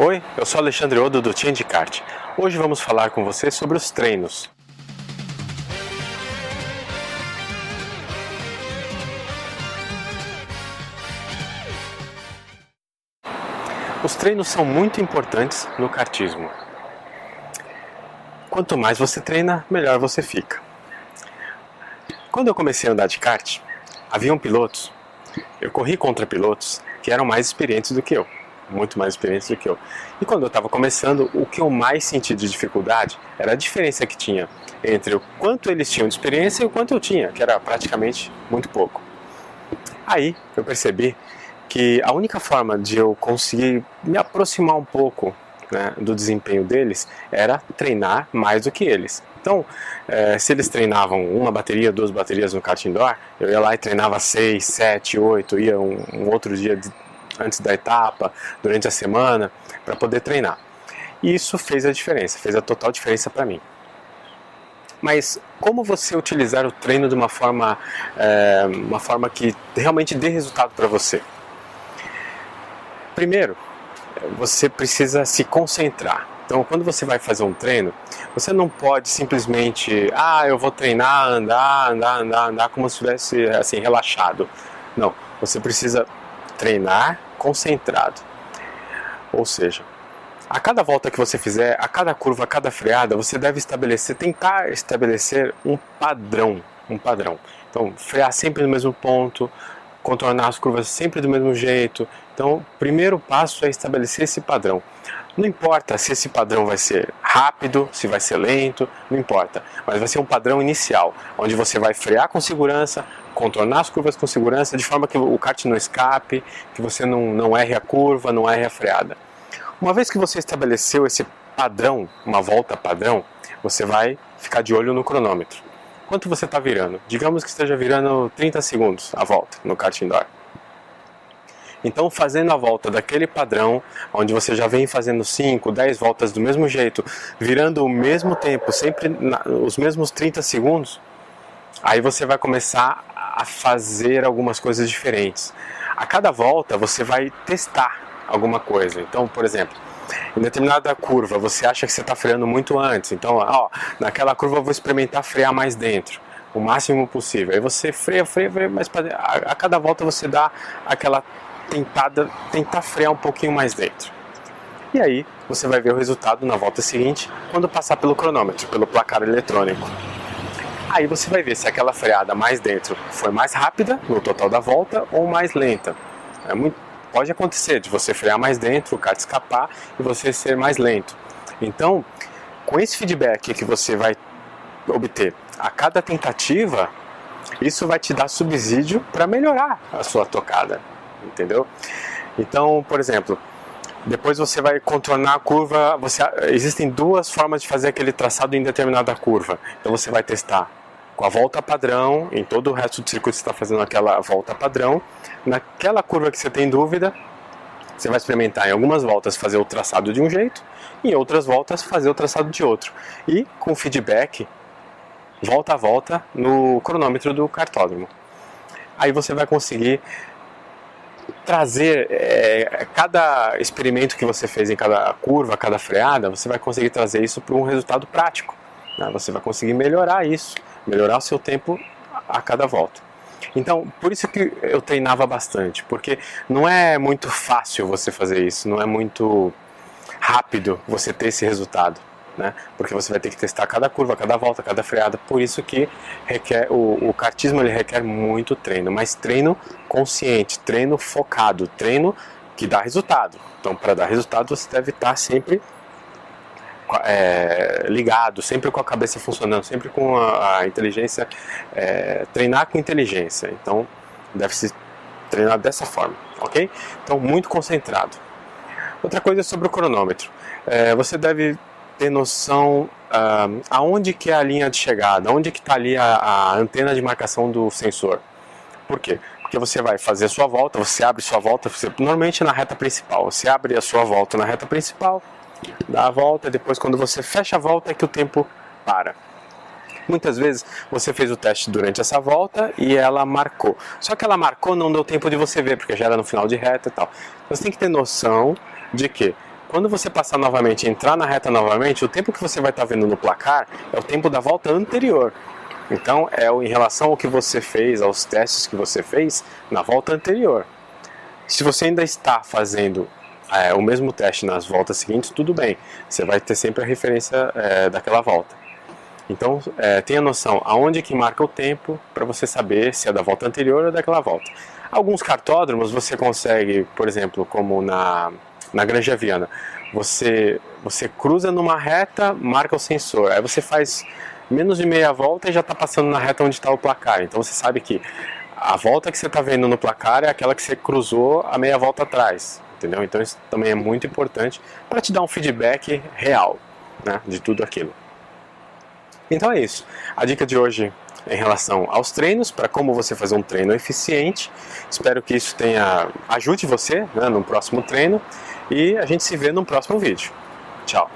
Oi, eu sou Alexandre Odo do Changecart. Hoje vamos falar com você sobre os treinos. Os treinos são muito importantes no kartismo. Quanto mais você treina, melhor você fica. Quando eu comecei a andar de kart, haviam pilotos, eu corri contra pilotos que eram mais experientes do que eu muito mais experientes do que eu. E quando eu estava começando, o que eu mais senti de dificuldade era a diferença que tinha entre o quanto eles tinham de experiência e o quanto eu tinha, que era praticamente muito pouco. Aí eu percebi que a única forma de eu conseguir me aproximar um pouco né, do desempenho deles era treinar mais do que eles. Então, é, se eles treinavam uma bateria, duas baterias no kart indoor, eu ia lá e treinava seis, sete, oito, ia um, um outro dia antes da etapa, durante a semana, para poder treinar. E isso fez a diferença, fez a total diferença para mim. Mas como você utilizar o treino de uma forma, é, uma forma que realmente dê resultado para você? Primeiro, você precisa se concentrar. Então, quando você vai fazer um treino, você não pode simplesmente, ah, eu vou treinar, andar, andar, andar, andar como se estivesse assim relaxado. Não, você precisa treinar concentrado. Ou seja, a cada volta que você fizer, a cada curva, a cada freada, você deve estabelecer, tentar estabelecer um padrão, um padrão. Então, frear sempre no mesmo ponto, contornar as curvas sempre do mesmo jeito. Então, o primeiro passo é estabelecer esse padrão. Não importa se esse padrão vai ser rápido, se vai ser lento, não importa, mas vai ser um padrão inicial, onde você vai frear com segurança, contornar as curvas com segurança, de forma que o kart não escape, que você não, não erre a curva, não erre a freada. Uma vez que você estabeleceu esse padrão, uma volta padrão, você vai ficar de olho no cronômetro. Quanto você está virando? Digamos que esteja virando 30 segundos a volta no kart indoor. Então, fazendo a volta daquele padrão, onde você já vem fazendo 5, 10 voltas do mesmo jeito, virando o mesmo tempo, sempre na, os mesmos 30 segundos, aí você vai começar a fazer algumas coisas diferentes. A cada volta você vai testar alguma coisa. Então, por exemplo, em determinada curva você acha que você está freando muito antes, então, ó, naquela curva eu vou experimentar frear mais dentro, o máximo possível. Aí você freia, freia, freia, mas a, cada volta você dá aquela tentada, tentar frear um pouquinho mais dentro. E aí você vai ver o resultado na volta seguinte, quando passar pelo cronômetro, pelo placar eletrônico. Aí você vai ver se aquela freada mais dentro foi mais rápida no total da volta ou mais lenta. É muito, pode acontecer de você frear mais dentro, o kart escapar e você ser mais lento. Então, com esse feedback que você vai obter a cada tentativa, isso vai te dar subsídio para melhorar a sua tocada, entendeu? Então, por exemplo, depois você vai contornar a curva. Você, existem duas formas de fazer aquele traçado em determinada curva. Então você vai testar com a volta padrão, em todo o resto do circuito você está fazendo aquela volta padrão. Naquela curva que você tem dúvida, você vai experimentar em algumas voltas fazer o traçado de um jeito, em outras voltas fazer o traçado de outro. E com feedback, volta a volta no cronômetro do cartódromo. Aí você vai conseguir trazer é, cada experimento que você fez em cada curva, cada freada, você vai conseguir trazer isso para um resultado prático. Né? Você vai conseguir melhorar isso, melhorar o seu tempo a cada volta. Então, por isso que eu treinava bastante, porque não é muito fácil você fazer isso, não é muito rápido você ter esse resultado né? Porque você vai ter que testar cada curva, cada volta, cada freada. Por isso que requer o, o kartismo ele requer muito treino, mas treino consciente, treino focado, treino que dá resultado. Então, para dar resultado, você deve estar sempre é, ligado, sempre com a cabeça funcionando, sempre com a, a inteligência, é, treinar com inteligência. Então, deve se treinar dessa forma, ok? Então, muito concentrado. Outra coisa sobre o cronômetro. É, você deve ter noção aonde que é a linha de chegada, onde que está ali a, a, antena de marcação do sensor. Por quê? Porque você vai fazer sua volta, você abre sua volta, você, normalmente na reta principal, você abre a sua volta na reta principal, dá a volta, depois quando você fecha a volta é que o tempo para. Muitas vezes você fez o teste durante essa volta e ela marcou. Só que ela marcou, não deu tempo de você ver, porque já era no final de reta e tal. Então, você tem que ter noção de que quando você passar novamente, entrar na reta novamente, o tempo que você vai estar vendo no placar é o tempo da volta anterior. Então, é em relação ao que você fez, aos testes que você fez na volta anterior. Se você ainda está fazendo é, o mesmo teste nas voltas seguintes, tudo bem. Você vai ter sempre a referência é, daquela volta. Então, é, tenha noção aonde que marca o tempo para você saber se é da volta anterior ou daquela volta. Alguns cartódromos você consegue, por exemplo, como na, na Granja Viana, você, você cruza numa reta, marca o sensor, aí você faz menos de meia volta e já está passando na reta onde está o placar. Então você sabe que a volta que você está vendo no placar é aquela que você cruzou a meia volta atrás, entendeu? Então isso também é muito importante para te dar um feedback real né, de tudo aquilo. Então é isso. A dica de hoje em relação aos treinos, para como você fazer um treino eficiente. Espero que isso tenha ajude você né, no próximo treino e a gente se vê no próximo vídeo. Tchau!